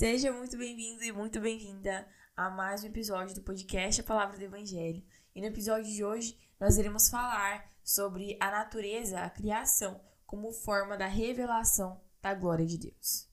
Seja muito bem-vindo e muito bem-vinda a mais um episódio do podcast A Palavra do Evangelho. E no episódio de hoje nós iremos falar sobre a natureza, a criação, como forma da revelação da glória de Deus.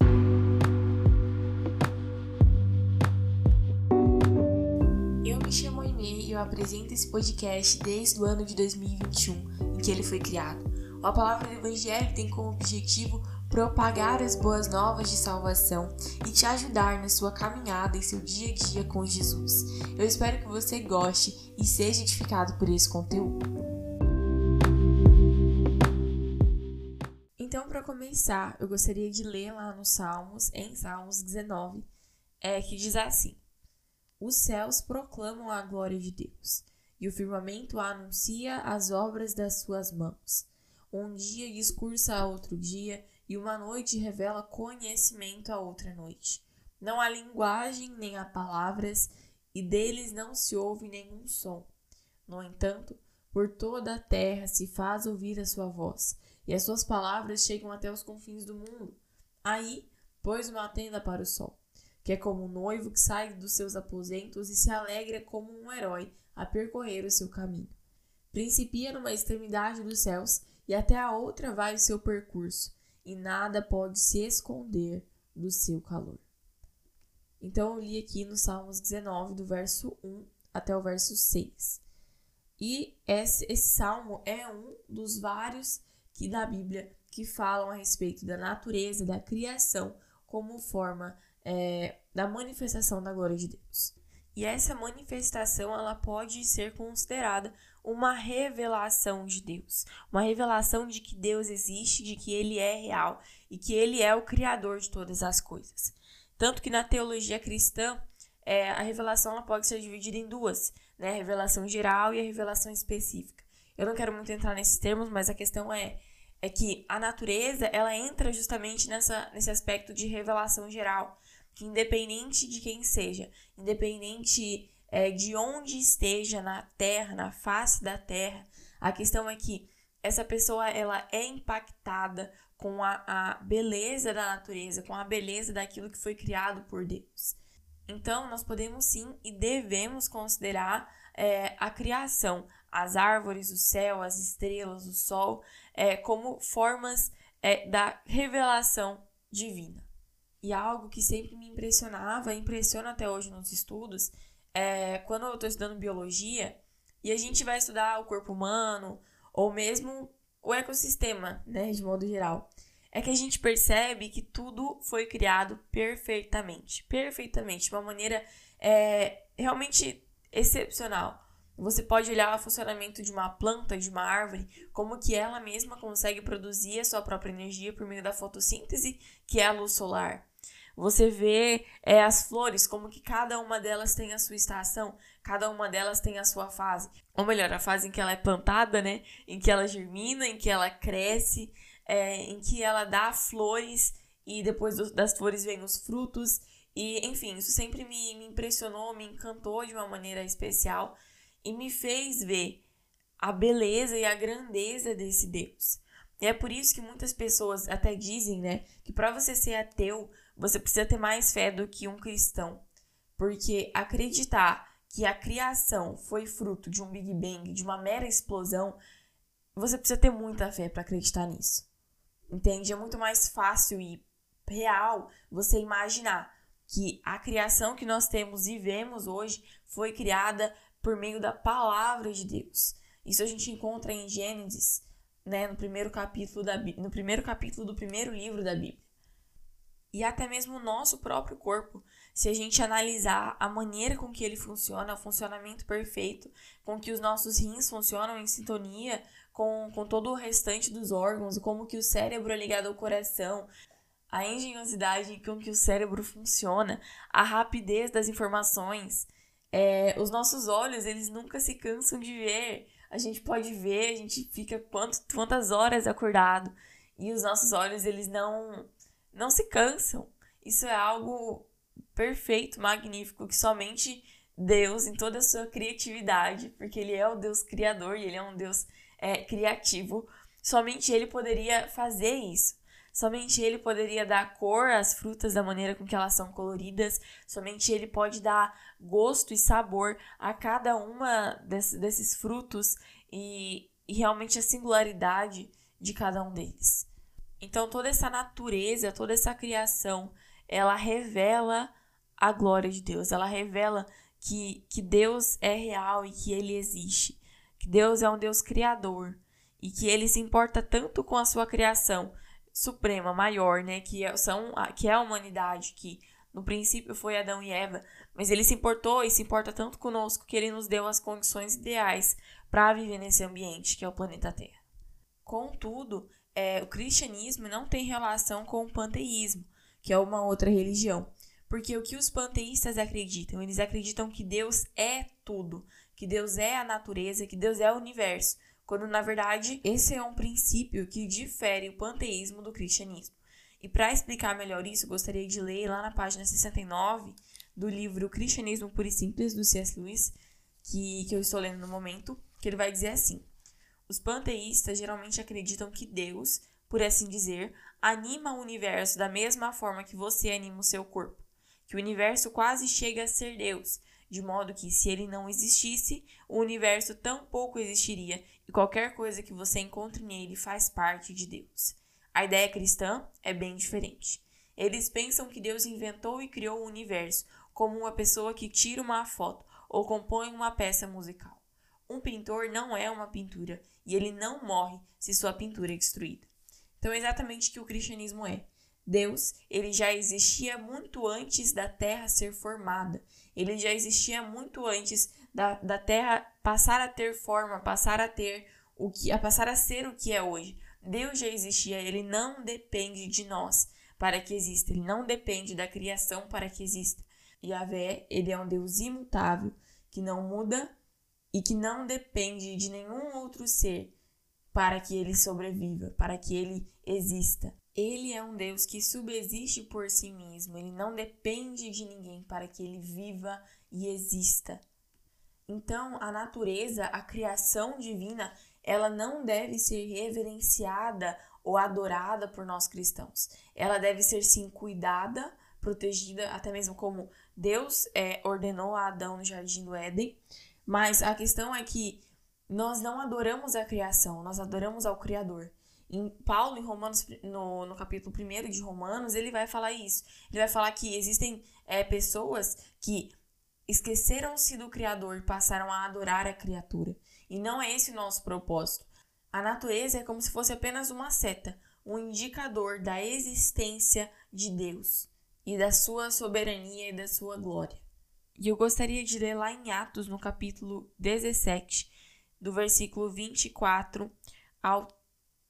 Eu me chamo Aimee e eu apresento esse podcast desde o ano de 2021, em que ele foi criado. A Palavra do Evangelho tem como objetivo propagar as boas novas de salvação e te ajudar na sua caminhada em seu dia a dia com Jesus. Eu espero que você goste e seja edificado por esse conteúdo. Então, para começar, eu gostaria de ler lá nos Salmos, em Salmos 19, é, que diz assim: Os céus proclamam a glória de Deus, e o firmamento anuncia as obras das suas mãos. Um dia discursa a outro dia, e uma noite revela conhecimento a outra noite. Não há linguagem nem há palavras, e deles não se ouve nenhum som. No entanto, por toda a terra se faz ouvir a sua voz, e as suas palavras chegam até os confins do mundo. Aí pôs uma tenda para o sol, que é como um noivo que sai dos seus aposentos e se alegra como um herói a percorrer o seu caminho. Principia numa extremidade dos céus e até a outra vai o seu percurso e nada pode se esconder do seu calor. Então eu li aqui no Salmos 19, do verso 1 até o verso 6. E esse, esse salmo é um dos vários que da Bíblia que falam a respeito da natureza, da criação, como forma é, da manifestação da glória de Deus. E essa manifestação ela pode ser considerada uma revelação de Deus, uma revelação de que Deus existe, de que ele é real e que ele é o criador de todas as coisas. Tanto que na teologia cristã, é, a revelação ela pode ser dividida em duas, né? A revelação geral e a revelação específica. Eu não quero muito entrar nesses termos, mas a questão é, é que a natureza ela entra justamente nessa, nesse aspecto de revelação geral, que independente de quem seja, independente é, de onde esteja na terra, na face da terra. A questão é que essa pessoa ela é impactada com a, a beleza da natureza, com a beleza daquilo que foi criado por Deus. Então, nós podemos sim e devemos considerar é, a criação, as árvores, o céu, as estrelas, o sol, é, como formas é, da revelação divina. E algo que sempre me impressionava, impressiona até hoje nos estudos, é, quando eu estou estudando biologia e a gente vai estudar o corpo humano ou mesmo o ecossistema, né, de modo geral, é que a gente percebe que tudo foi criado perfeitamente, perfeitamente, de uma maneira é, realmente excepcional. Você pode olhar o funcionamento de uma planta, de uma árvore, como que ela mesma consegue produzir a sua própria energia por meio da fotossíntese, que é a luz solar. Você vê é, as flores, como que cada uma delas tem a sua estação, cada uma delas tem a sua fase. Ou melhor, a fase em que ela é plantada, né? Em que ela germina, em que ela cresce, é, em que ela dá flores e depois das flores vêm os frutos. E, enfim, isso sempre me, me impressionou, me encantou de uma maneira especial e me fez ver a beleza e a grandeza desse Deus. E é por isso que muitas pessoas até dizem, né, que para você ser ateu, você precisa ter mais fé do que um cristão. Porque acreditar que a criação foi fruto de um Big Bang, de uma mera explosão, você precisa ter muita fé para acreditar nisso. Entende? É muito mais fácil e real você imaginar que a criação que nós temos e vemos hoje foi criada por meio da palavra de Deus. Isso a gente encontra em Gênesis, né, no primeiro capítulo da no primeiro capítulo do primeiro livro da Bíblia e até mesmo o nosso próprio corpo, se a gente analisar a maneira com que ele funciona, o funcionamento perfeito, com que os nossos rins funcionam em sintonia com, com todo o restante dos órgãos, como que o cérebro é ligado ao coração, a engenhosidade com que o cérebro funciona, a rapidez das informações, é, os nossos olhos, eles nunca se cansam de ver. A gente pode ver, a gente fica quanto, quantas horas acordado e os nossos olhos, eles não não se cansam. Isso é algo perfeito, magnífico, que somente Deus, em toda a sua criatividade, porque Ele é o Deus criador e Ele é um Deus é, criativo, somente Ele poderia fazer isso. Somente ele poderia dar cor às frutas da maneira com que elas são coloridas. Somente ele pode dar gosto e sabor a cada uma desses frutos e, e realmente a singularidade de cada um deles. Então toda essa natureza, toda essa criação, ela revela a glória de Deus. Ela revela que, que Deus é real e que ele existe. Que Deus é um Deus criador e que ele se importa tanto com a sua criação suprema, maior, né, que é, são que é a humanidade, que no princípio foi Adão e Eva, mas ele se importou e se importa tanto conosco que ele nos deu as condições ideais para viver nesse ambiente que é o planeta Terra. Contudo, é, o cristianismo não tem relação com o panteísmo, que é uma outra religião. Porque o que os panteístas acreditam? Eles acreditam que Deus é tudo, que Deus é a natureza, que Deus é o universo, quando na verdade esse é um princípio que difere o panteísmo do cristianismo. E para explicar melhor isso, gostaria de ler lá na página 69 do livro Cristianismo Puro e Simples, do C.S. Lewis, que, que eu estou lendo no momento, que ele vai dizer assim: os panteístas geralmente acreditam que Deus, por assim dizer, anima o universo da mesma forma que você anima o seu corpo, que o universo quase chega a ser Deus, de modo que se ele não existisse, o universo tampouco existiria e qualquer coisa que você encontre nele faz parte de Deus. A ideia cristã é bem diferente. Eles pensam que Deus inventou e criou o universo como uma pessoa que tira uma foto ou compõe uma peça musical. Um pintor não é uma pintura e ele não morre se sua pintura é destruída. Então é exatamente o que o cristianismo é. Deus, ele já existia muito antes da terra ser formada. Ele já existia muito antes da, da terra passar a ter forma, passar a ter o que, a passar a ser o que é hoje. Deus já existia, ele não depende de nós para que exista, ele não depende da criação para que exista. Yahvé, ele é um Deus imutável, que não muda e que não depende de nenhum outro ser para que ele sobreviva, para que ele exista. Ele é um Deus que subsiste por si mesmo, ele não depende de ninguém para que ele viva e exista. Então, a natureza, a criação divina, ela não deve ser reverenciada ou adorada por nós cristãos. Ela deve ser sim cuidada, protegida, até mesmo como Deus é, ordenou a Adão no jardim do Éden. Mas a questão é que nós não adoramos a criação, nós adoramos ao Criador. Em Paulo, em Romanos, no, no capítulo 1 de Romanos, ele vai falar isso. Ele vai falar que existem é, pessoas que esqueceram-se do Criador e passaram a adorar a criatura. E não é esse o nosso propósito. A natureza é como se fosse apenas uma seta, um indicador da existência de Deus e da sua soberania e da sua glória. E eu gostaria de ler lá em Atos, no capítulo 17, do versículo 24 ao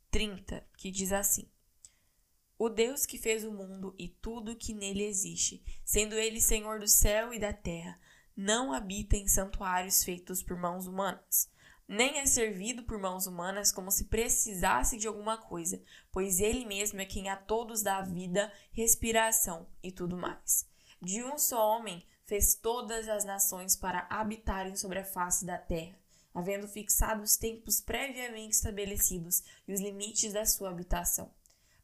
30, que diz assim: O Deus que fez o mundo e tudo que nele existe, sendo ele Senhor do céu e da terra, não habita em santuários feitos por mãos humanas, nem é servido por mãos humanas como se precisasse de alguma coisa, pois ele mesmo é quem a todos dá vida, respiração e tudo mais. De um só homem fez todas as nações para habitarem sobre a face da terra, havendo fixado os tempos previamente estabelecidos e os limites da sua habitação,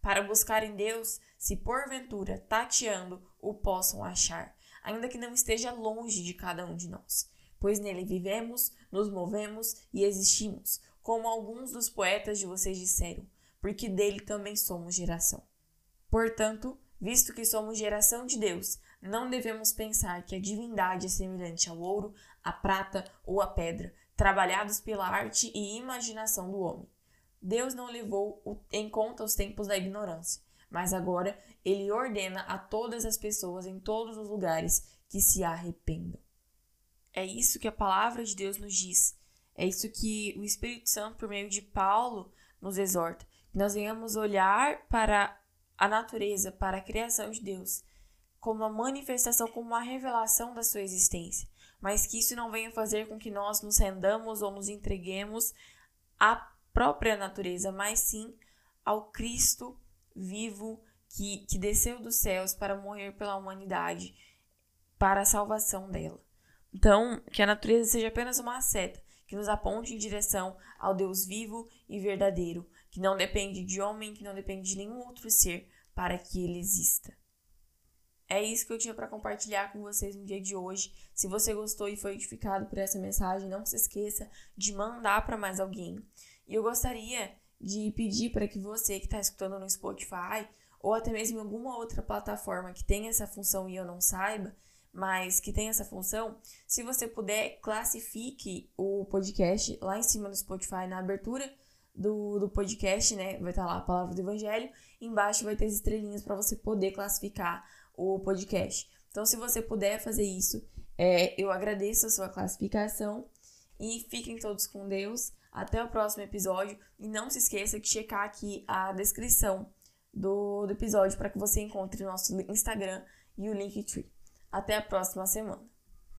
para buscar em Deus, se porventura, tateando, o possam achar, ainda que não esteja longe de cada um de nós, pois nele vivemos, nos movemos e existimos, como alguns dos poetas de vocês disseram, porque dele também somos geração. Portanto, visto que somos geração de Deus, não devemos pensar que a divindade é semelhante ao ouro, à prata ou à pedra, trabalhados pela arte e imaginação do homem. Deus não levou em conta os tempos da ignorância, mas agora ele ordena a todas as pessoas em todos os lugares que se arrependam. É isso que a palavra de Deus nos diz. É isso que o Espírito Santo, por meio de Paulo, nos exorta. Que nós venhamos olhar para a natureza, para a criação de Deus como uma manifestação, como uma revelação da sua existência, mas que isso não venha fazer com que nós nos rendamos ou nos entreguemos à própria natureza, mas sim ao Cristo vivo que, que desceu dos céus para morrer pela humanidade, para a salvação dela. Então, que a natureza seja apenas uma seta que nos aponte em direção ao Deus vivo e verdadeiro, que não depende de homem, que não depende de nenhum outro ser para que ele exista. É isso que eu tinha para compartilhar com vocês no dia de hoje. Se você gostou e foi edificado por essa mensagem, não se esqueça de mandar para mais alguém. E eu gostaria de pedir para que você que está escutando no Spotify ou até mesmo em alguma outra plataforma que tenha essa função e eu não saiba, mas que tem essa função, se você puder, classifique o podcast lá em cima do Spotify, na abertura do, do podcast, né? Vai estar tá lá a palavra do Evangelho, embaixo vai ter as estrelinhas para você poder classificar o podcast. Então, se você puder fazer isso, é, eu agradeço a sua classificação e fiquem todos com Deus. Até o próximo episódio e não se esqueça de checar aqui a descrição do, do episódio para que você encontre o nosso Instagram e o Linktree. Até a próxima semana.